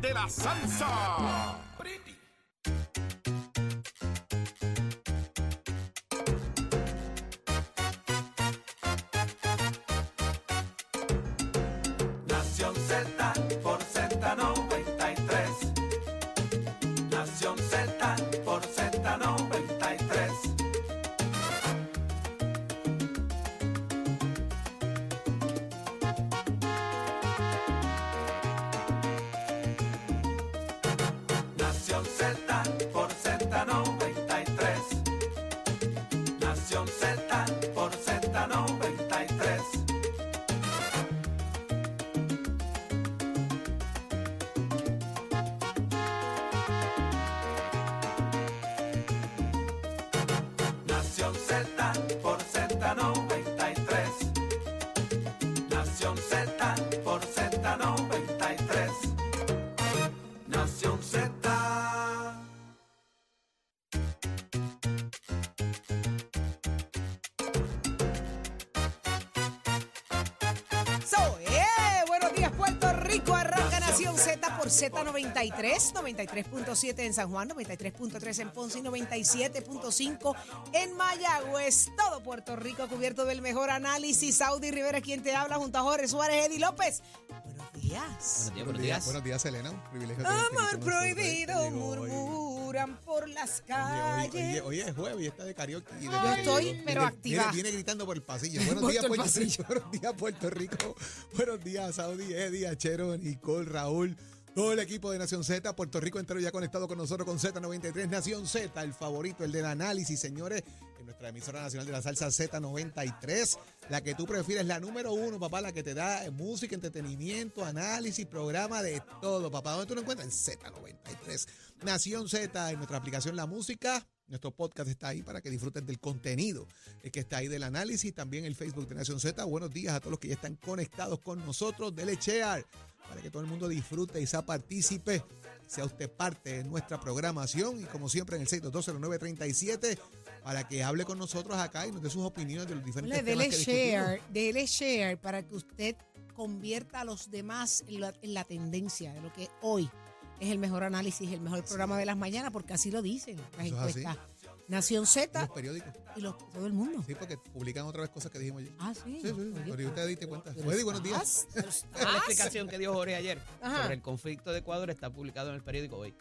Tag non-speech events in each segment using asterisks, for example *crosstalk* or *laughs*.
De la Salsa. Z93, 93.7 en San Juan, 93.3 en Ponce y 97.5 en Mayagüez. Todo Puerto Rico cubierto del mejor análisis. Saudi Rivera, quien te habla, junto a Jorge Suárez, Eddie López. Buenos días. Buenos días, buenos días, Elena. Un privilegio Amor prohibido, murmuran por las calles. hoy es jueves y está de karaoke. y Yo estoy, pero viene- activa. Viene, viene gritando por el pasillo. Buenos días, Puerto pasillo. Rico. *laughs* Buenos días, Puerto Rico. Buenos días, Saudi, Eddie, Achero, Nicole, Raúl. Todo el equipo de Nación Z, Puerto Rico entero ya conectado con nosotros con Z93, Nación Z, el favorito, el del análisis, señores, en nuestra emisora nacional de la salsa Z93, la que tú prefieres, la número uno, papá, la que te da música, entretenimiento, análisis, programa de todo, papá. ¿Dónde tú lo encuentras? En Z93. Nación Z, en nuestra aplicación La Música, nuestro podcast está ahí para que disfruten del contenido eh, que está ahí del análisis. También el Facebook de Nación Z. Buenos días a todos los que ya están conectados con nosotros. Dele share para que todo el mundo disfrute y sea partícipe. Sea usted parte de nuestra programación. Y como siempre en el 6220937 para que hable con nosotros acá y nos dé sus opiniones de los diferentes Dele, temas dele share, dele share para que usted convierta a los demás en la, en la tendencia de lo que hoy es el mejor análisis, el mejor programa de las mañanas, porque así lo dicen las Eso es así. encuestas. Nación Z los periódicos. y los, todo el mundo. Sí, porque publican otra vez cosas que dijimos ayer. Ah, sí. Sí, sí, Oye, pero usted te diste cuenta. pero Eddie, buenos días. *laughs* estás, pero la explicación que dio Jorge ayer Ajá. sobre el conflicto de Ecuador está publicado en el periódico hoy.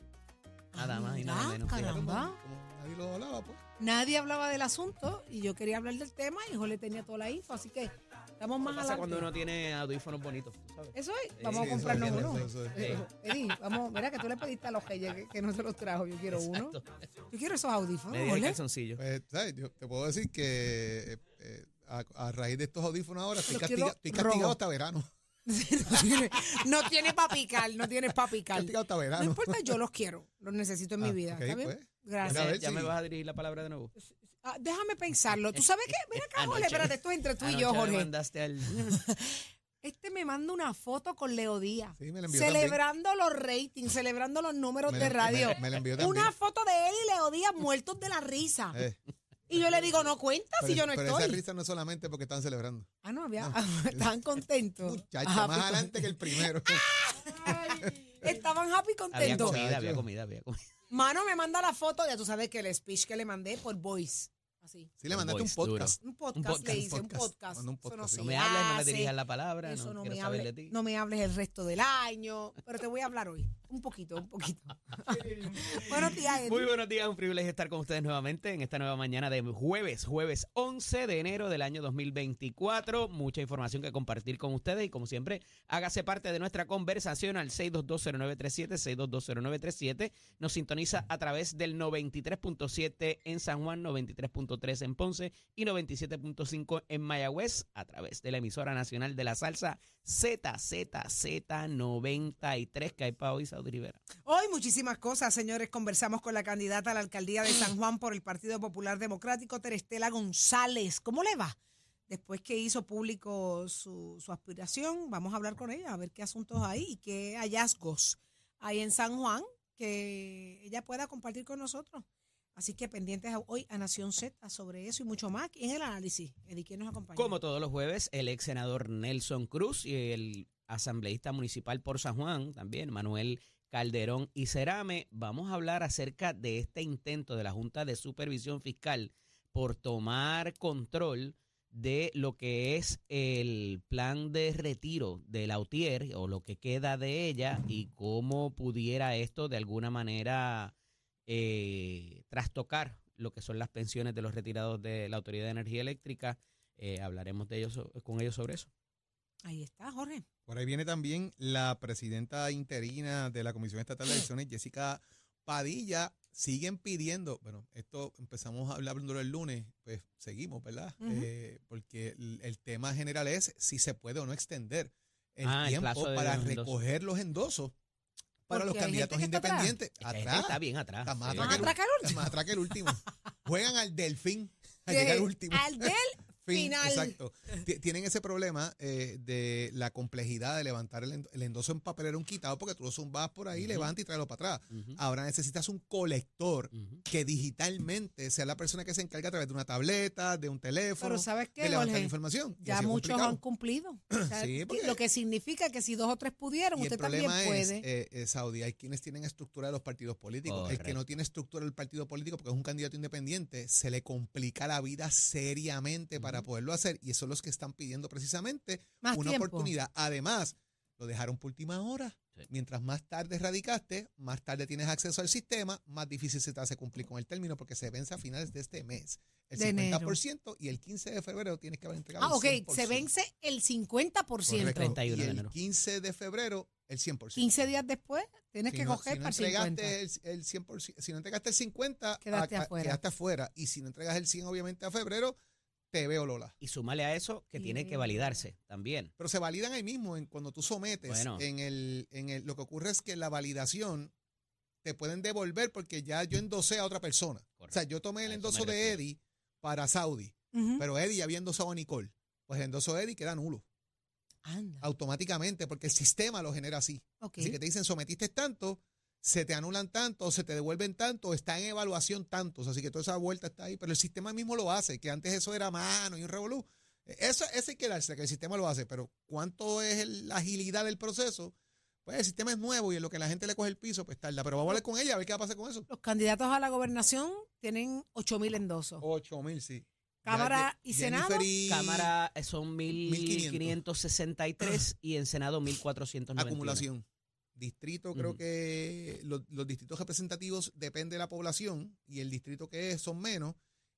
Nada más y nada Anda, menos. fíjate. caramba. Como nadie lo hablaba, pues. Nadie hablaba del asunto y yo quería hablar del tema y Jorge tenía toda la info, así que estamos más ¿Qué pasa adelante. cuando uno tiene audífonos bonitos? sabes? Eso es, Sí, vamos sí, a comprarnos eso es, uno. eso es, eso es. Eh, Eddie, vamos, mira que tú le pediste a los reyes que, que no se los trajo, yo quiero uno. Yo quiero esos audífonos, de Jorge. calzoncillo. Pues, ¿sabes? Yo te puedo decir que eh, eh, a, a raíz de estos audífonos ahora estoy, castiga- estoy castigado rojo. hasta verano. *laughs* no tiene, no tiene pa' picar, no tiene pa' picar. Castigado hasta No verano. importa, yo los quiero, los necesito en mi Ah, vida. ¿Está bien? pues. Gracias. ver ¿Ya me vas a dirigir la palabra de nuevo? Ah, déjame pensarlo. ¿Tú sabes qué? Mira acá, Jorge, espérate, esto es entre tú y yo, me Jorge. mandaste al... *laughs* Este me manda una foto con Leo Díaz. Sí, me la envió celebrando los ratings, celebrando los números Me de la- radio. me- me la envió también. Una foto de él y Leo Díaz muertos de la risa. Eh, Y yo le digo, no cuenta pero si yo no pero estoy. esa risa no es solamente porque están celebrando. Ah, no, había, No. *laughs* estaban contentos. Muchacho, Ah, más pues, adelante que el primero. *laughs* ay, estaban happy Había contentos. comida, había comida, había comida. Mano me manda la foto, ya tú sabes que el speech que le mandé por voice. Así. Sí, le mandaste un Voice, podcast. Un podcast, Un podcast, le hice, un podcast. un Eso podcast, no sí. No me hables, no me dirijas la palabra, Eso no, no, me hables, de ti. no me hables el resto del año, pero te voy a hablar hoy. Un poquito, un poquito. *laughs* Buenos días, Eddie. Muy buenos días, un privilegio estar con ustedes nuevamente en esta nueva mañana de jueves, jueves 11 de enero del año 2024. Mucha información que compartir con ustedes y como siempre, hágase parte de nuestra conversación al 6220937, 6220937. Nos sintoniza a través del 93.7 en San Juan, 93.3 en Ponce y 97.5 en Mayagüez a través de la emisora nacional de la salsa ZZZ93 que hay para hoy, Saudi Rivera. Hoy muchísimas cosas, señores. Conversamos con la candidata a la alcaldía de San Juan por el Partido Popular Democrático, Terestela González. ¿Cómo le va? Después que hizo público su, su aspiración, vamos a hablar con ella, a ver qué asuntos hay y qué hallazgos hay en San Juan que ella pueda compartir con nosotros. Así que pendientes hoy a Nación Z sobre eso y mucho más en el análisis. Eddie, ¿quién nos acompaña? Como todos los jueves, el ex senador Nelson Cruz y el asambleísta municipal por San Juan, también Manuel Calderón y Cerame. Vamos a hablar acerca de este intento de la Junta de Supervisión Fiscal por tomar control de lo que es el plan de retiro de la UTIER o lo que queda de ella y cómo pudiera esto de alguna manera eh, trastocar lo que son las pensiones de los retirados de la Autoridad de Energía Eléctrica. Eh, hablaremos de ellos con ellos sobre eso. Ahí está, Jorge. Por ahí viene también la presidenta interina de la Comisión Estatal de Elecciones, Jessica Padilla. Siguen pidiendo, bueno, esto empezamos a hablar el lunes, pues seguimos, ¿verdad? Eh, porque el, el tema general es si se puede o no extender el Ah, tiempo para recoger los endosos para los candidatos está atrás. independientes. Atrás. está bien atrás. Está más sí. atrás Más que el- atrás que el está último. *laughs* más atrás que el último. Juegan al delfín a De- llegar al último. Al del Fin, final. Exacto. Ti- Tienen ese problema eh, de la complejidad de levantar el, en- el endoso en papelera un quitado porque tú lo zumbas por ahí, Ujú. levanta y tráelo para atrás. Ahora necesitas un colector que digitalmente sea la persona que se encarga a través de una tableta, de un teléfono, Pero ¿sabes qué, de levantar Jorge? la información. Ya muchos complicado. han cumplido. *clears throat* O sea, Sí, porque- Lo que significa que si dos o tres pudieron, Y el usted también es, puede. eh, eh, Saudi, hay quienes tienen estructura de los partidos políticos. El que no tiene estructura del partido político porque es un candidato independiente, se le complica la vida seriamente para Ujú. poderlo hacer. Y son los que están pidiendo precisamente Más una tiempo. oportunidad. Además, lo dejaron por última hora. Sí. Mientras más tarde radicaste, más tarde tienes acceso al sistema, más difícil se te hace cumplir con el término porque se vence a finales de este mes. El De enero. 50% y el 15 de febrero tienes que haber entregado Ah, ok. el 100%. Se vence el 50%. Correcto. 31 y de el enero. 15 de febrero el 100%. 15 días después, tienes Si que no- coger si no para el 50. entregaste el, el 100%, si no entregaste el 50, Quedaste a- afuera. quedaste afuera. Y si no entregas el 100, obviamente, a febrero, te veo Lola. Y súmale a eso que tiene que validarse también. Pero se validan ahí mismo en cuando tú sometes. Bueno. En el, en el, lo que ocurre es que la validación te pueden devolver porque ya yo endosé a otra persona. O sea, yo tomé el endoso de. Eddie para Saudi, pero Eddie ya había endosado a Nicole. Pues el endoso de Eddie queda nulo Anda. automáticamente porque el sistema lo genera así. Así que te dicen, sometiste tanto, se te anulan tanto, se te devuelven tanto, está en evaluación tantos. Así que toda esa vuelta está ahí. Pero el sistema mismo lo hace, que antes eso era mano y un revolú. Eso, eso hay que darse, que el sistema lo hace. Pero ¿cuánto es el- la agilidad del proceso? Pues el sistema es nuevo y en lo que la gente le coge el piso, pues tarda. Pero vamos a hablar con ella a ver qué va a pasar con eso. Los candidatos a la gobernación tienen 8 mil endosos. 8 mil, sí. Cámara y Jennifer Senado. y Cámara eh, son 1.563 y en Senado 1.491. acumulación. Distrito, creo que los, los distritos representativos depende de la población y el distrito que es son menos.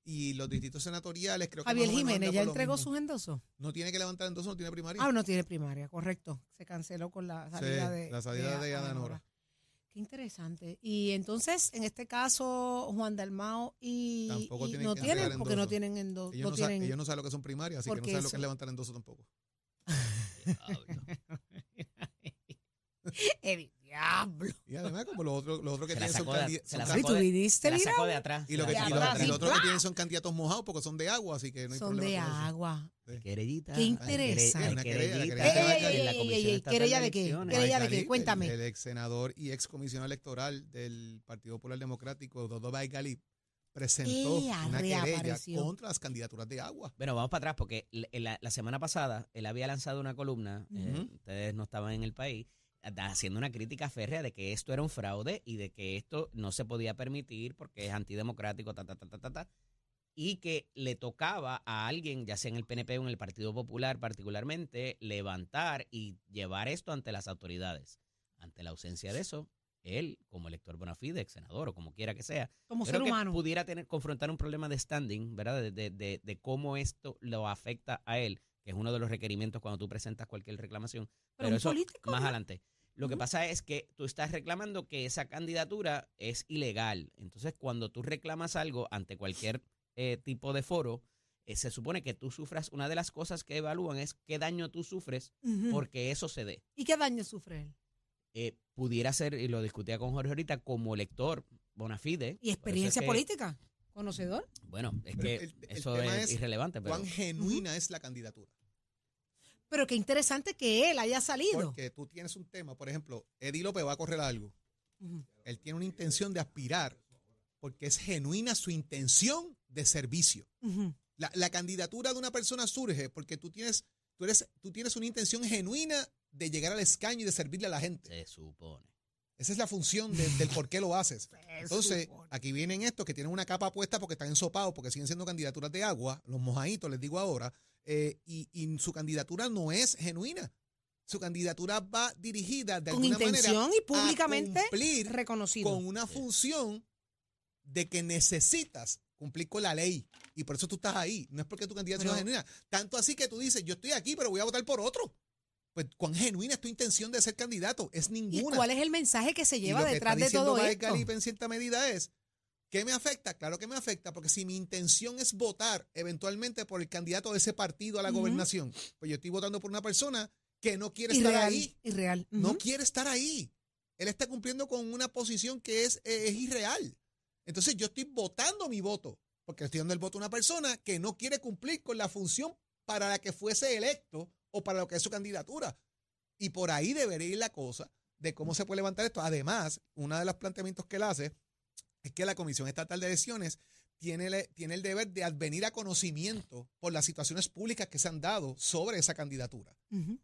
Y los distritos senatoriales, creo que. Javier Jiménez ya entregó sus endosos. No tiene que levantar entonces, no tiene primaria. Ah, no tiene primaria, correcto. Se canceló con la salida Sí, de. la salida de Ana Nora. Qué interesante. Y entonces, en este caso, Juan Dalmao y, Tampoco y tienen no que tienen, porque no endosos. tienen endosos. ellos, No tienen. ellos no saben lo que son primarias, así que no saben lo que es levantar endosos tampoco. *laughs* *laughs* *laughs* El diablo. Y además, como los otros, los otros que tienen son, sacó de- candi- se la son sacó de- viniste, Se la Lira? sacó de atrás. Y lo se que, la y sacó lo- de atrás, y atrás. lo otro que ¡Plá! tienen son candidatos mojados porque son de agua, así que no hay Son de problema con eso. agua. Querellita. Qué interesante. Una querella, la querellita querella Ey, ey, de ey, en la ey, Comisión ey, ey, Estatal ¿querella de qué? ¿Querella de qué? Cuéntame. El, el ex senador y ex comisionado electoral del Partido Popular Democrático, Dodo Baigaliz, presentó una querella contra las candidaturas de agua. Bueno, vamos para atrás porque la, la semana pasada él había lanzado una columna, eh, ustedes no estaban en el país, haciendo una crítica férrea de que esto era un fraude y de que esto no se podía permitir porque es antidemocrático, ta, ta, ta, ta, ta, ta, y que le tocaba a alguien, ya sea en el PNP o en el Partido Popular particularmente, levantar y llevar esto ante las autoridades. Ante la ausencia de eso, él, como elector bona fide, ex senador o como quiera que sea, Como creo ser que humano. pudiera tener confrontar un problema de standing, ¿verdad? De, de- de- de cómo esto lo afecta a él, que es uno de los requerimientos cuando tú presentas cualquier reclamación. Pero, un eso político, más ¿no? adelante. Lo que pasa es que tú estás reclamando que esa candidatura es ilegal. Entonces, cuando tú reclamas algo ante cualquier eh, tipo de foro, eh, se supone que tú sufras, una de las cosas que evalúan es qué daño tú sufres porque eso se dé. ¿Y qué daño sufre él? Eh, pudiera ser, y lo discutía con Jorge ahorita, como elector bona fide. ¿Y es experiencia que- política? ¿Conocedor? Bueno, es Pero que el- el eso es, es irrelevante, pero ¿Cuán genuina es la candidatura? Pero qué interesante que él haya salido. Porque tú tienes un tema, por ejemplo, Eddie López va a correr algo. Él tiene una intención de aspirar porque es genuina su intención de servicio. La, la candidatura de una persona surge porque tú tienes, tú, eres, tú tienes una intención genuina de llegar al escaño y de servirle a la gente. se supone. Esa es la función de- del por qué lo haces. *laughs* Entonces, aquí vienen estos que tienen una capa puesta porque están ensopados, porque siguen siendo candidaturas de agua, los mojaditos, les digo ahora, eh, y, y su candidatura no es genuina. Su candidatura va dirigida de Con alguna intención manera y públicamente a cumplir reconocido. con una función de que necesitas cumplir con la ley. Y por eso tú estás ahí. No es porque tu candidatura es genuina. Tanto así que tú dices, yo estoy aquí, pero voy a votar por otro. Pues, ¿cuán genuina es tu intención de ser candidato? Es ¿Y ninguna. cuál es el mensaje que se Y lleva lo que detrás está de todo esto? Galipe en cierta medida es, ¿qué me afecta? Claro que me afecta, porque si mi intención es votar eventualmente por el candidato de ese partido a la gobernación, pues yo estoy votando por una persona que no quiere estar Irreal, ahí. irreal. No Ujú. quiere estar ahí. Él está cumpliendo con una posición que es, eh, es irreal. Entonces yo estoy votando mi voto, porque estoy dando el voto a una persona que no quiere cumplir con la función para la que fuese electo o para lo que es su candidatura. Y por ahí debería ir la cosa de cómo se puede levantar esto. Además, uno de los planteamientos que él hace es que la Comisión Estatal de Elecciones tiene, le- tiene el deber de advenir a conocimiento por las situaciones públicas que se han dado sobre esa candidatura.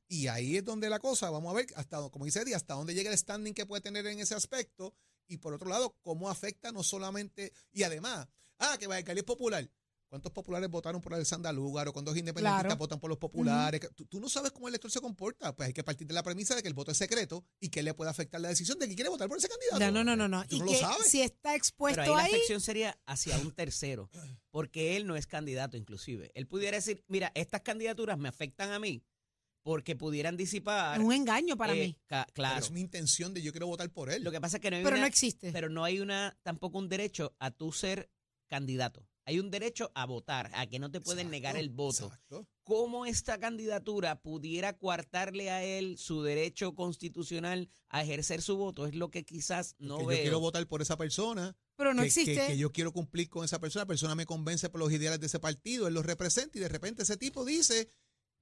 Y ahí es donde la cosa, vamos a ver hasta, como dice Eddie, hasta dónde llega el standing que puede tener en ese aspecto. Y por otro lado, cómo afecta no solamente, y además, ah, que Vallecali es popular. ¿Cuántos populares votaron por Alexandra Lugar o cuántos independentistas Claro. votan por los populares? tú, tú no sabes cómo el elector se comporta. Pues hay que partir de la premisa de que el voto es secreto y que le puede afectar la decisión de que quiere votar por ese candidato. Ya, no, no, no, no. Tú Y no lo sabes. si está Pero expuesto ahí la afección sería hacia un tercero, *clears throat* porque él no es candidato inclusive. Él pudiera decir, mira, estas candidaturas me afectan a mí porque pudieran disipar. es un engaño para eh, mí. Pero claro. es mi intención de yo quiero votar por él. Lo que pasa es que no hay Pero una, no existe. pero no hay una tampoco un derecho a tú ser candidato. Hay un derecho a votar, a que no te pueden negar el voto. Exacto. ¿Cómo esta candidatura pudiera coartarle a él su derecho constitucional a ejercer su voto? Es lo que quizás no Que veo. yo quiero votar por esa persona. Pero no que, existe. que- que yo quiero cumplir con esa persona, la persona me convence por los ideales de ese partido, él los representa y de repente ese tipo dice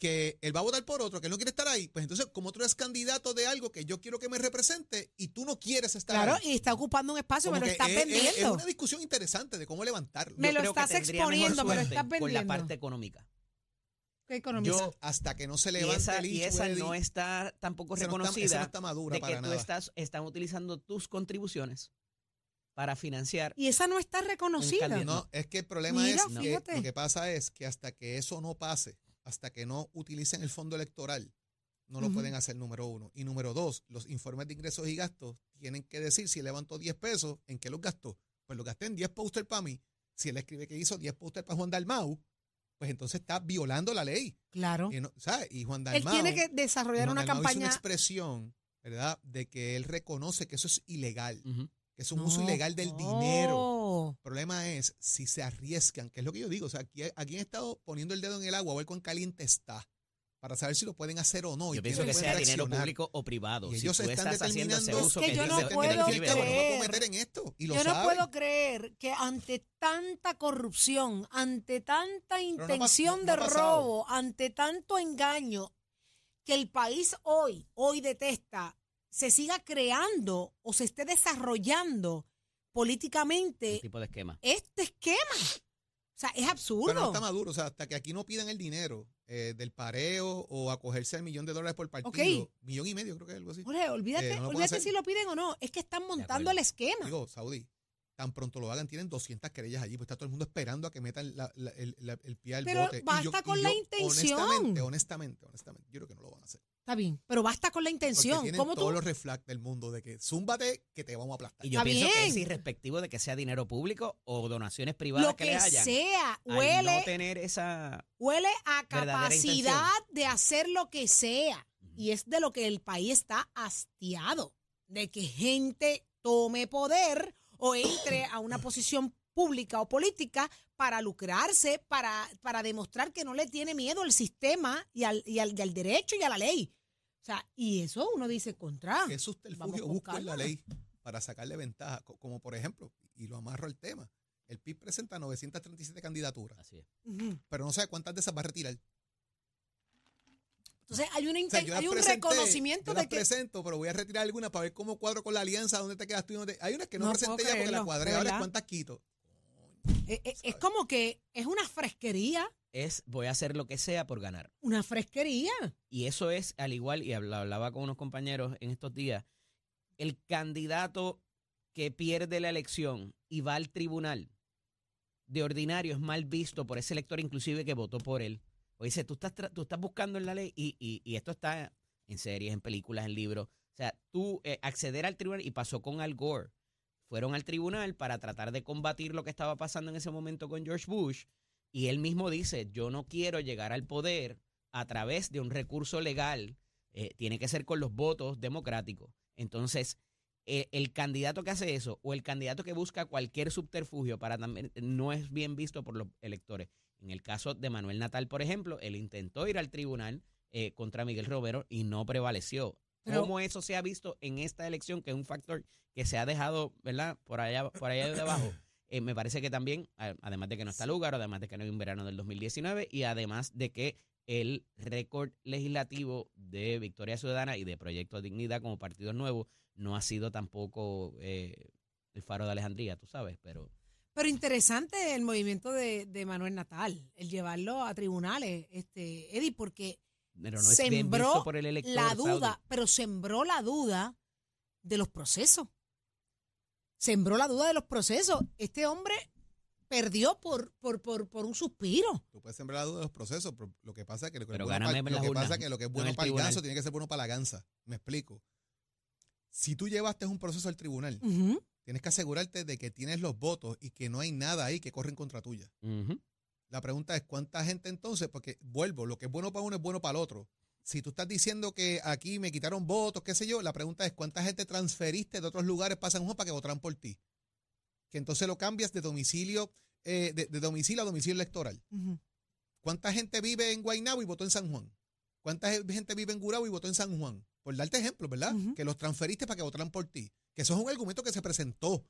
que él va a votar por otro, que él no quiere estar ahí. Pues entonces, como tú eres candidato de algo que yo quiero que me represente y tú no quieres estar Claro, ahí. y está ocupando un espacio, me como lo que estás es, vendiendo. es una discusión interesante de cómo levantarlo. Me Yo lo creo estás exponiendo, pero suerte estás Con la vendiendo. parte económica. ¿Qué economiza? Yo- hasta que no se Y levante esa, el y esa no está tampoco esa no está- reconocida esa no está madura de que para tú nada. estás están utilizando tus contribuciones para financiar. y esa no está reconocida. No, es que el problema Mira, es que lo que pasa es que hasta que eso no pase, hasta que no utilicen el fondo electoral, no lo pueden hacer, número uno. Y número dos, los informes de ingresos y gastos tienen que decir si él levantó 10 pesos, ¿en qué los gastó? Pues lo gasté en 10 póster para mí. Si él escribe que hizo 10 póster para Juan Dalmau, pues entonces está violando la ley. Claro. Y, no- ¿sabes? y Juan Él Dalmau... tiene que desarrollar Juan una Dalmau hizo campaña. una expresión, ¿verdad? De que él reconoce que eso es ilegal. Que es un No. uso ilegal del dinero. El problema es si se arriesgan, que es lo que yo digo. O sea, aquí, aquí han estado poniendo el dedo en el agua a ver cuán caliente está para saber si lo pueden hacer o no. y Yo pienso quiénes que sea dinero público o privado. Y si ellos tú están estás haciendo ese determinando uso Es que yo no puedo que no creer. meter en esto. Y lo Yo no saben. puedo creer que ante tanta corrupción, ante tanta intención no- no ha de robo, ante tanto engaño, que el país hoy, hoy detesta, se siga creando o se esté desarrollando políticamente Un tipo de esquema. este esquema. O sea, es Pero no absurdo. está maduro. O sea, hasta que aquí no pidan el dinero eh, del pareo o acogerse al millón de dólares por partido. Ok. Millón y medio, creo que es algo así. Jorge, olvídate, Eh, no olvídate si lo piden o no. Es que están montando el esquema. Digo, Saudi, tan pronto lo hagan, tienen 200 querellas allí, pues está todo el mundo esperando a que metan la- la- el, la- el pie al Pero bote. Y basta y con la intención. Honestamente, honestamente, honestamente, yo creo que no lo van a hacer. Está bien, pero basta con la intención. tienen ¿Cómo todos tú? los reflex del mundo de que zúmbate que te vamos a aplastar. Y yo Está pienso que es irrespectivo de que sea dinero público o donaciones privadas Lo que, que le hayan. sea, al huele, no tener esa huele a verdadera capacidad intención. de hacer lo que sea. Y es de lo que el país está hastiado, de que gente tome poder o entre a una *coughs* posición pública o política para lucrarse, para, para demostrar que no le tiene miedo al sistema y al, y, al, y al derecho y a la ley. O sea, y eso uno dice contra. ¿Qué Vamos subterfugio con busco en la ley para sacarle ventaja? Co- Como por ejemplo, y lo amarro al tema, el PIB presenta 937 candidaturas, Así es. Ujú. pero no sabe cuántas de esas va a retirar. Entonces hay, una O sea, hay un presenté, reconocimiento yo de que... presento, pero voy a retirar algunas para ver cómo cuadro con la alianza, dónde te quedas tú y dónde te- Hay unas que no, No presenté ya porque la cuadré, ahora cuántas quito. Eh, eh, es como que es una fresquería, Es voy a hacer lo que sea por ganar. una fresquería. Y eso es al igual, y habla- hablaba con unos compañeros en estos días, el candidato que pierde la elección y va al tribunal, de ordinario es mal visto por ese elector inclusive que votó por él. O dice, tú estás, tú estás buscando en la ley y, y- y esto está en series, en películas, en libros. O sea, tú eh, acceder al tribunal y pasó con Al Gore. Fueron al tribunal para tratar de combatir lo que estaba pasando en ese momento con George Bush y él mismo dice, yo no quiero llegar al poder a través de un recurso legal, eh, tiene que ser con los votos democráticos. Entonces, eh, el candidato que hace eso o el candidato que busca cualquier subterfugio para también no es bien visto por los electores. En el caso de Manuel Natal, por ejemplo, él intentó ir al tribunal eh, contra Miguel Romero y no prevaleció. Pero- ¿Cómo eso se ha visto en esta elección, que es un factor que se ha dejado, ¿verdad? Por allá, por allá de abajo. Eh, me parece que también, además de que no está lugar, además de que no hay un verano del 2019 y además de que el récord legislativo de Victoria Ciudadana y de Proyecto Dignidad como partido nuevo no ha sido tampoco eh, el faro de Alejandría, tú sabes, pero Pero interesante el movimiento de, de Manuel Natal, el llevarlo a tribunales, este, Eddie, porque pero no es bien visto sembró por el elector. la Saudi. duda, pero sembró la duda de los procesos. Sembró la duda de los procesos. Este hombre perdió por, por, por, por un suspiro. Tú puedes sembrar la duda de los procesos, pero lo que pasa es que lo que, Pero es, bueno para, lo que pasa es que lo que es no en bueno el para el ganso tiene que ser bueno para la ganza. Me explico. Si tú llevaste un proceso al tribunal, tienes que asegurarte de que tienes los votos y que no hay nada ahí que corre en contra tuya. La pregunta es cuánta gente entonces, porque vuelvo, lo que es bueno para uno es bueno para el otro. Si tú estás diciendo que aquí me quitaron votos, qué sé yo, la pregunta es cuánta gente transferiste de otros lugares para San Juan para que votaran por ti. Que entonces lo cambias de domicilio, eh, de, de domicilio a domicilio electoral. ¿Cuánta gente vive en Guaynabo y votó en San Juan? ¿Cuánta ge- gente vive en Gurabo y votó en San Juan? Por darte ejemplo, ¿verdad? Que los transferiste para que votaran por ti. Que eso es un argumento que se presentó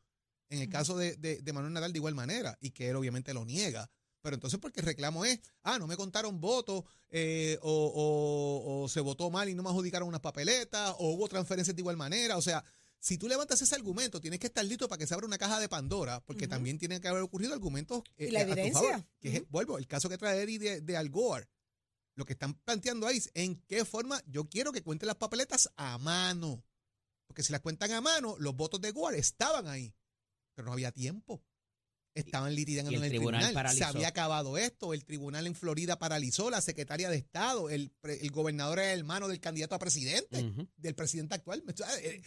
en el caso de, de- de Manuel Nadal de igual manera y que él obviamente lo niega. Pero entonces porque el reclamo es, ah, no me contaron votos eh, o, o- o se votó mal y no me adjudicaron unas papeletas o hubo transferencias de igual manera. O sea, si tú levantas ese argumento, tienes que estar listo para que se abra una caja de Pandora, porque también tienen que haber ocurrido argumentos eh, Y la a tu evidencia. favor, que es, Ujú. vuelvo, el caso que trae Eddie de, de Al Gore. Lo que están planteando ahí es en qué forma yo quiero que cuenten las papeletas a mano. Porque si las cuentan a mano, los votos de Gore estaban ahí, pero no había tiempo. Estaban litigando y el en el tribunal tribunal. Se había acabado esto. El tribunal en Florida paralizó. La secretaria de Estado, el, el gobernador era hermano del candidato a presidente, del presidente actual. Eh, eh,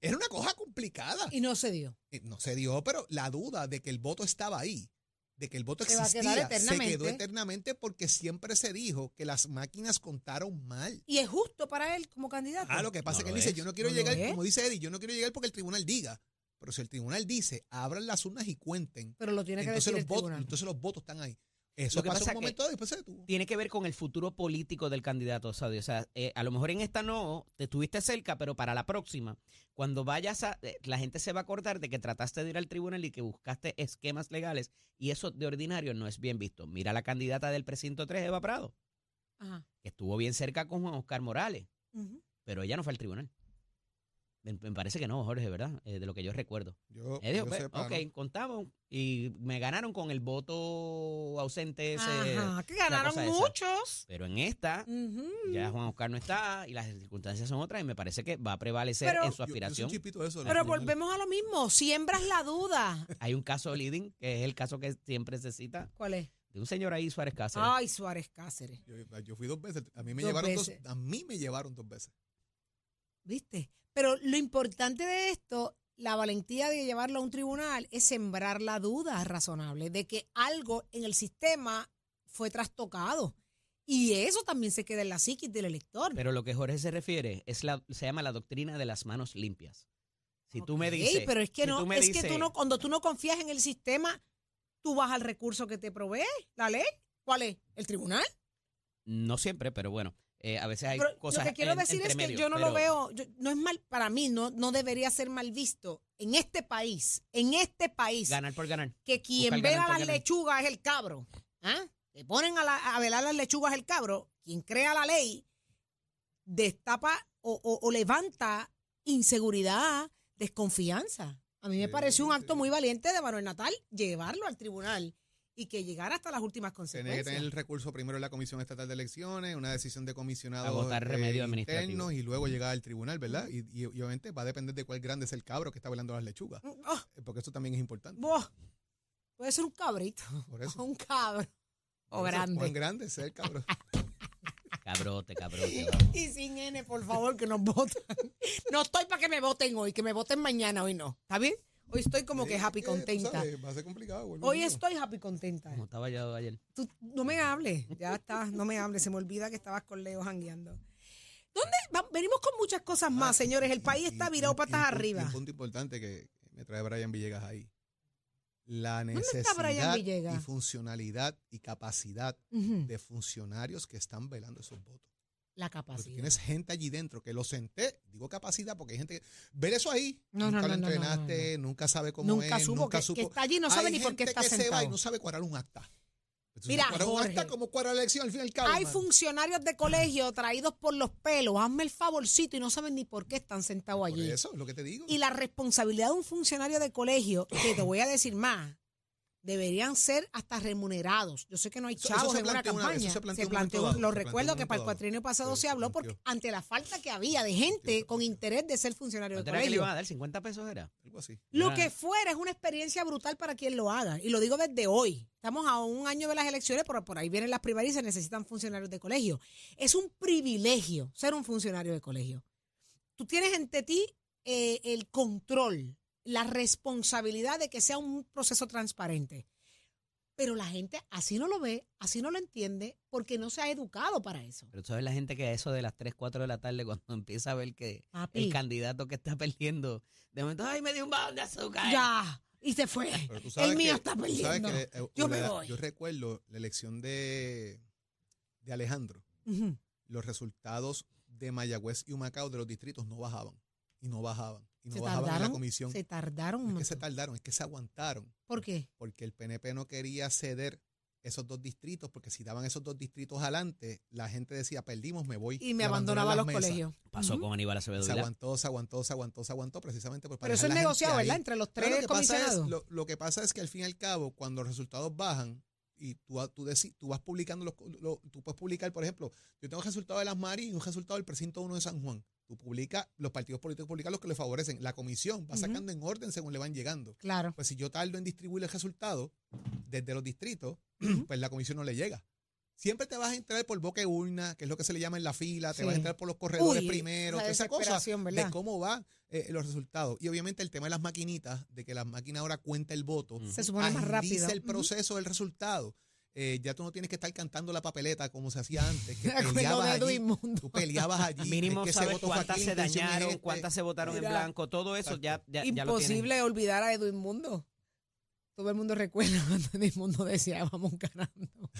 Era una cosa complicada. Y no se dio. Eh, No se dio, pero la duda de que el voto estaba ahí, de que el voto Se va a existía, se quedó eternamente porque siempre se dijo que las máquinas contaron mal. Y es justo para él como candidato. Ah, lo que pasa No es que él dice, yo no quiero No llegar, como dice Eddie, yo no quiero llegar porque el tribunal diga. Pero si el tribunal dice, abran las urnas y cuenten, Pero lo tiene que entonces decir los, el votos, tribunal. entonces los votos están ahí. Eso Lo que pasó pasa un que- momento y después se detuvo. tiene que ver con el futuro político del candidato, Saudi. O sea, eh, a lo mejor en esta no, te estuviste cerca, pero para la próxima, cuando vayas a, eh, la gente se va a acordar de que trataste de ir al tribunal y que buscaste esquemas legales y eso de ordinario no es bien visto. Mira la candidata del precinto 3, Eva Prado, Ajá. que estuvo bien cerca con Juan Oscar Morales, pero ella no fue al tribunal. Me, me parece que no, Jorge, ¿verdad? Eh, de lo que yo recuerdo. Yo, "Pues, sepa, ok, ¿no? contamos y me ganaron con el voto ausente ese. Ajá, que ganaron esa. muchos. Pero en esta, ya Juan Oscar no está y las circunstancias son otras y me parece que va a prevalecer Pero- en su Yo- yo aspiración. eso Pero volvemos a lo mismo. Siembras la duda. *laughs* Hay un caso leading, que es el caso que siempre se cita, ¿Cuál es? de un señor ahí, Suárez Cáceres. Ay, Suárez Cáceres. Yo, yo fui dos veces. A mí me Dos llevaron veces. dos. A mí me llevaron dos veces. ¿Viste? Pero lo importante de esto, la valentía de llevarlo a un tribunal, es sembrar la duda razonable de que algo en el sistema fue trastocado. Y eso también se queda en la psiquis del elector. Pero lo que Jorge se refiere es la, se llama la doctrina de las manos limpias. Si tú me dices. pero es que si no, es que tú no, cuando tú no confías en el sistema, tú vas al recurso que te provee, la ley. ¿Cuál es? ¿El tribunal? No siempre, pero bueno, eh, a veces hay Pero cosas. lo que quiero en- decir es que medio, yo no pero lo veo, yo- no es mal para mí, no, no debería ser mal visto en este país, en este país, Ganar por ganar. que quien vela las ganar. lechugas es el cabro. ¿ah? Que ponen a, la- a velar las lechugas el cabro, quien crea la ley, destapa o, o- o levanta inseguridad, desconfianza. A mí me Sí, pareció un acto sí. muy valiente de Manuel Natal llevarlo al tribunal y que llegara hasta las últimas Tiene que consecuencias. tener el recurso primero en la Comisión Estatal de Elecciones, una decisión de comisionados Agotar eh, remedio administrativo. internos y luego llegar al tribunal, ¿verdad? Y, y- y obviamente va a depender de cuál grande es el cabro que está velando las lechugas, Mm, oh, eh, porque eso también es importante. boh, puede ser un cabrito, Por eso. *laughs* un cabro o Por grande. Cuán grande es el cabro. *laughs* Cabrote, cabrote. *laughs* vamos. Y sin N, por favor, que nos voten. No estoy para que me voten hoy, que me voten mañana, hoy no. ¿Está bien? Hoy estoy como que Sí, happy tú contenta. sabes, va a ser complicado. vuelvo Hoy estoy happy contenta. Como estaba yo ayer. Tú no me hables, ya está, no me hables, se me olvida que estabas con Leo jangueando. ¿Dónde? va- venimos con muchas cosas más, Ah, señores. El y- país y- está virado y- patas y un punto- arriba. Un punto importante que me trae Brian Villegas ahí. La está Brian necesidad Villegas? y funcionalidad y capacidad Ujú, de funcionarios que están velando esos votos. La Porque capacidad. tienes gente allí dentro que lo senté, digo capacidad porque hay gente que ver eso ahí, No, nunca no, lo no, entrenaste, nunca sabe cómo Nunca es, supo nunca que, supo. que está allí, no sabe Hay ni por qué está que se va y sentado. no sabe cuadrar un acta. Entonces, Mira, cuadrar un Jorge. acta como cuadrar la elección al fin y al cabo. Hay funcionarios de colegio *clears throat* traídos por los pelos, hazme el favorcito y no saben ni por qué están sentados Por allí. eso es lo que te digo. Y la responsabilidad de un funcionario de colegio, que te voy a decir más, deberían ser hasta remunerados. Yo sé que no hay Eso- chavos eso se en una una- campaña. eso se planteó un planteó, dado, lo se recuerdo que para el cuatrienio pasado se se habló porque planteó. ante la falta que había de gente se con interés de ser funcionario de ¿Cuánto era que le colegio. iban a dar? ¿50 pesos era? Algo así. Lo Ah. que fuera es una experiencia brutal para quien lo haga. Y lo digo desde hoy. Estamos a un año de las elecciones, pero por ahí vienen las primarias y se necesitan funcionarios de colegio. Es un privilegio ser un funcionario de colegio. Tú tienes ante ti eh, el control, la responsabilidad de que sea un proceso transparente. Pero la gente así no lo ve, así no lo entiende, porque no se ha educado para eso. Pero tú sabes la gente que a eso de las 3, 4 de la tarde, cuando *laughs* empieza a ver que Papi, el candidato que está perdiendo, de momento, ay, me dio un balón de azúcar. ya, y se fue. Pero tú sabes El mío que- está perdiendo. que, eh, Yo la- me voy. Yo recuerdo la elección de, de Alejandro. Los resultados de Mayagüez y Humacao de los distritos no bajaban. Y no bajaban. Y no Se bajaban en tardaron, la comisión. se tardaron es que se tardaron, es que se aguantaron. ¿Por qué? Porque el PNP no quería ceder esos dos distritos, porque si daban esos dos distritos adelante, la gente decía, perdimos, me voy. Y me abandonaba los mesas. colegios. Pasó con Aníbal Acevedo Se aguantó, se aguantó, se aguantó, se aguantó, precisamente por Pero eso es negociado, ahí. ¿verdad? Entre los tres lo que pasa es, comisionados. lo, lo que pasa es que al fin y al cabo, cuando los resultados bajan y tú, tú, tú vas publicando, los, lo- tú puedes publicar, por ejemplo, yo tengo un resultado de las Mari y un resultado del precinto 1 de San Juan. Tú publicas, los partidos políticos publican los que le favorecen. La comisión va sacando en orden según le van llegando. Claro. Pues si yo tardo en distribuir el resultado desde los distritos, pues la comisión no le llega. Siempre te vas a entrar por boca y urna, que es lo que se le llama en la fila, te vas a entrar por los corredores Uy, primero, esa toda esa cosa desesperación, de ¿verdad? cómo van eh, los resultados. Y obviamente el tema de las maquinitas, de que la máquina ahora cuenta el voto. Se supone más rápido. el proceso del resultado. Eh, ya tú no tienes que estar cantando la papeleta como se hacía antes, que *laughs* Me acuerdo peleabas de allí, tú peleabas allí. *laughs* Mínimo es que sabes fue cuántas se la es dañaron, este. cuántas se votaron en blanco, todo eso ya, ya, ya lo. Imposible olvidar a Edwin Mundo. Todo el mundo recuerda *laughs* cuando Edwin Mundo decía, vamos ganando.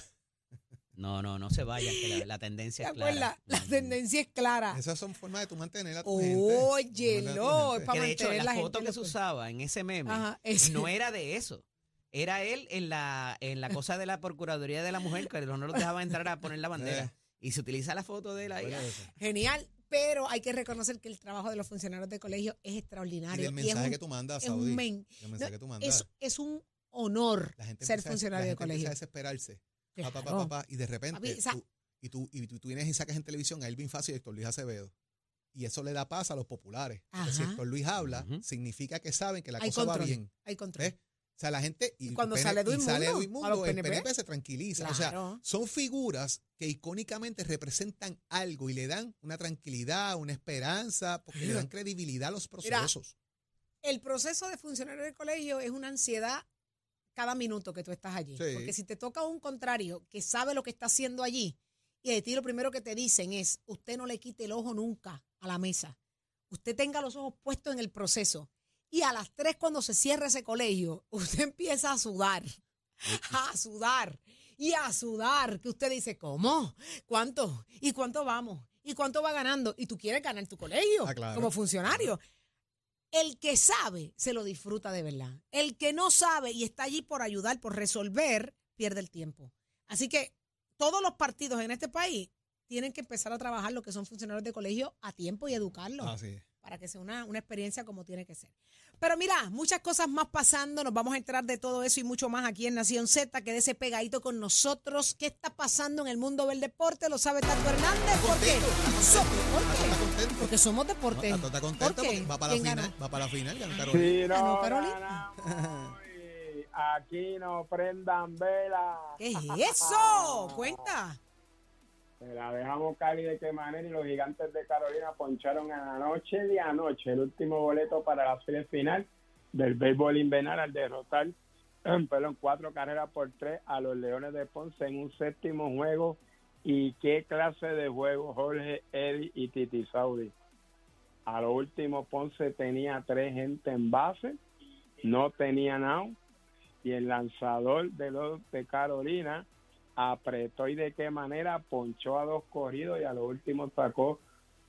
No, no, no se vayan, que la, la tendencia ¿Te es clara. acuerdas? La Ujú. tendencia es clara. Esas son formas de tú mantener a tu gente. Óyelo, Mantener a tu gente. pa- Que de hecho, mantener la, la foto gente que se usaba en ese meme Ajá, ese. no era de eso. Era él en la, en la cosa de la Procuraduría de la Mujer, que no los dejaba entrar a poner la bandera. Eh. Y se utiliza la foto de él ahí. Genial. Pero hay que reconocer que el trabajo de los funcionarios de colegio es Y extraordinario. y es mensaje un- que tú mandas, es un Saudi. men- El mensaje no, que tú mandas. es, es un honor la gente ser empieza- funcionario la de gente colegio. empieza a desesperarse. Pa, pa, pa, Claro. pa, pa, y de repente Papi, tú, y, tú, y tú, tú vienes y sacas en televisión a Elvin Fácil y Héctor Luis Acevedo. Y eso le da paz a los populares. Si. Héctor Luis habla, Ujú. significa que saben que la Hay cosa va control. bien. Hay control. ¿Ves? O sea, la gente. Y, cuando sale Edwin Mundo, el PNP. PNP se tranquiliza. O sea, son figuras que icónicamente representan algo y le dan una tranquilidila, una esperanza, porque le dan credibilidad a los procesos. el proceso de funcionario de colegio es una ansiedad cada minuto que tú estás allí. Sí. Porque si te toca un contrario que sabe lo que está haciendo allí, y de ti lo primero que te dicen es, usted no le quite el ojo nunca a la mesa. Usted tenga los ojos puestos en el proceso. Y a las tres cuando se cierra ese colegio, *laughs* usted empieza a sudar, a sudar y a sudar. Que usted dice, ¿cómo? ¿Cuánto? ¿Y cuánto vamos? ¿Y cuánto va ganando? Y tú quieres ganar tu colegio Ah, claro. como funcionario. El que sabe se lo disfruta de verdad. El que no sabe y está allí por ayudar, por resolver, pierde el tiempo. Así que todos los partidos en este país tienen que empezar a trabajar lo que son funcionarios de colegio a tiempo y educarlos. Así es. Para que sea una, una experiencia como tiene que ser. Pero mira, muchas cosas más pasando, nos vamos a enterar de todo eso y mucho más aquí en Nación Z, quédese pegadito con nosotros. ¿Qué está pasando en el mundo del deporte? Lo sabe Tato Hernández. ¿Por qué? ¿Por qué? Porque somos deporte. No, está contento ¿Por qué? porque va para la ¿Quién final. gana? Va para la final, gana Carolina. Ganó no Carolina. ganamos, y aquí no prendan vela. ¿Qué es eso? *laughs* Cuenta. Se la dejamos y de qué manera y los gigantes de Carolina poncharon en la noche de anoche el último boleto para la serie final del béisbol invernal al derrotar *clears throat* perdón, cuatro carreras por tres a los Leones de Ponce en un séptimo juego. ¿Y qué clase de juego Jorge, Eddie y Titi Saudi? A lo último Ponce tenía tres gente en base, no tenía out y el lanzador de los de Carolina apretó y de qué manera ponchó a dos corridos y a lo último sacó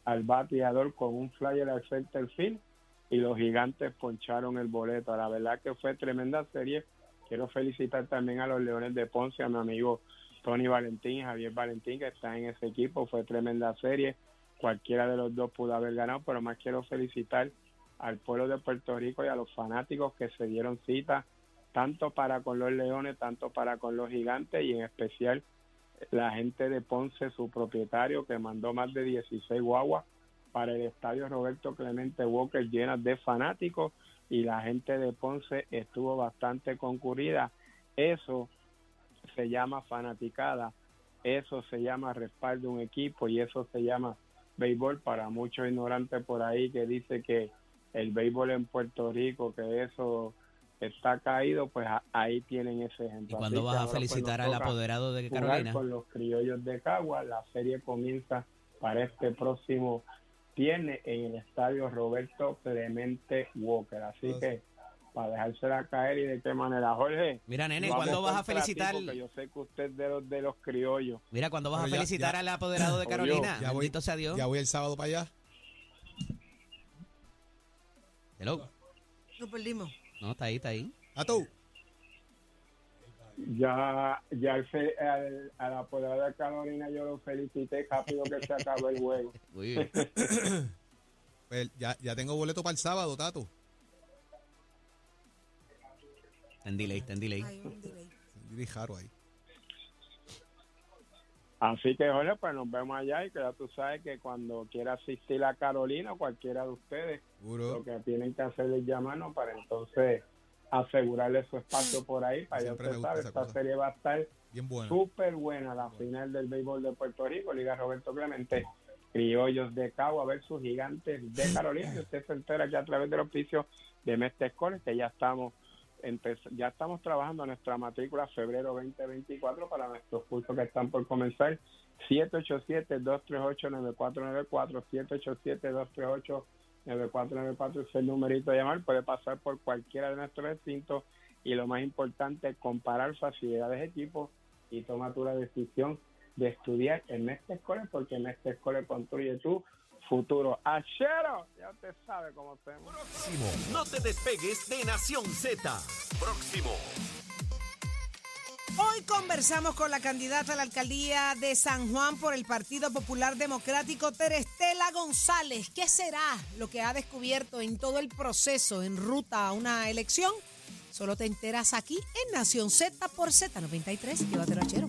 al bateador con un flyer al center field y los gigantes poncharon el boleto. La verdad que fue tremenda serie. Quiero felicitar también a los Leones de Ponce, a mi amigo Tony Valentín, Javier Valentín, que está en ese equipo. Fue tremenda serie. Cualquiera de los dos pudo haber ganado, pero más quiero felicitar al pueblo de Puerto Rico y a los fanáticos que se dieron cita tanto para con los Leones, tanto para con los Gigantes y en especial la gente de Ponce, su propietario, que mandó más de 16 guaguas para el estadio Roberto Clemente Walker llenas de fanáticos y la gente de Ponce estuvo bastante concurrida. Eso se llama fanaticada, eso se llama respaldo de un equipo y eso se llama béisbol para muchos ignorantes por ahí que dice que el béisbol en Puerto Rico, que eso está caído, pues a- ahí tienen ese ¿Y ejemplo. cuándo Así vas a ahora, pues, felicitar al apoderado de Carolina? con los criollos de Cagua. La serie comienza para este próximo viernes en el estadio Roberto Clemente Walker. Así Pues- que para dejársela caer y de qué manera, Jorge. Mira, nene, ¿cuándo vas a ti, felicitar? Porque yo sé que usted es de los, de los criollos. Mira, ¿cuándo vas a ya- felicitar ya- al apoderado de Carolina? Ya voy, Bendito sea Dios. ya voy el sábado para allá. Hello. Nos perdimos. No, está ahí, está ahí. A tú. Ya, ya al, fe- al, al apoderado de Carolina yo lo felicité rápido que se acabó el juego. *laughs* Muy bien. *coughs* Pues ya, ya tengo boleto para el sábado, Tato. Está en delay, está en delay. Hay un delay. Diri Jaro ahí. Así que, Jorge, pues nos vemos allá y que ya tú sabes que cuando quiera asistir a Carolina o cualquiera de ustedes, Seguro. lo que tienen que hacer es llamarnos para entonces asegurarle su espacio por ahí. Para ya usted sabe, esta cosa. serie va a estar súper buena, la final del béisbol de Puerto Rico, Liga Roberto Clemente, Criollos de Cagua versus Gigantes de Carolina. Y usted se entera ya a través del oficio de Mestre Escoles, que ya estamos ya estamos trabajando nuestra matrícula febrero 2024 para nuestros cursos que están por comenzar. 787-238-9494, 787-238-9494 es el numerito de llamar. Puede pasar por cualquiera de nuestros recintos y lo más importante, comparar facilidades de equipo y toma tu la decisión de estudiar en Mestre Escoles porque Mestre Escoles construye tu futuro. ¡Achero! Ya usted sabe cómo hacemos. Próximo. No te despegues de Nación Z. Próximo. Hoy conversamos con la candidata a la alcaldía de San Juan por el Partido Popular Democrático, Terestela González. ¿Qué será lo que ha descubierto en todo el proceso en ruta a una elección? Solo te enteras aquí en Nación Z por Z93. Llévatelo, achero.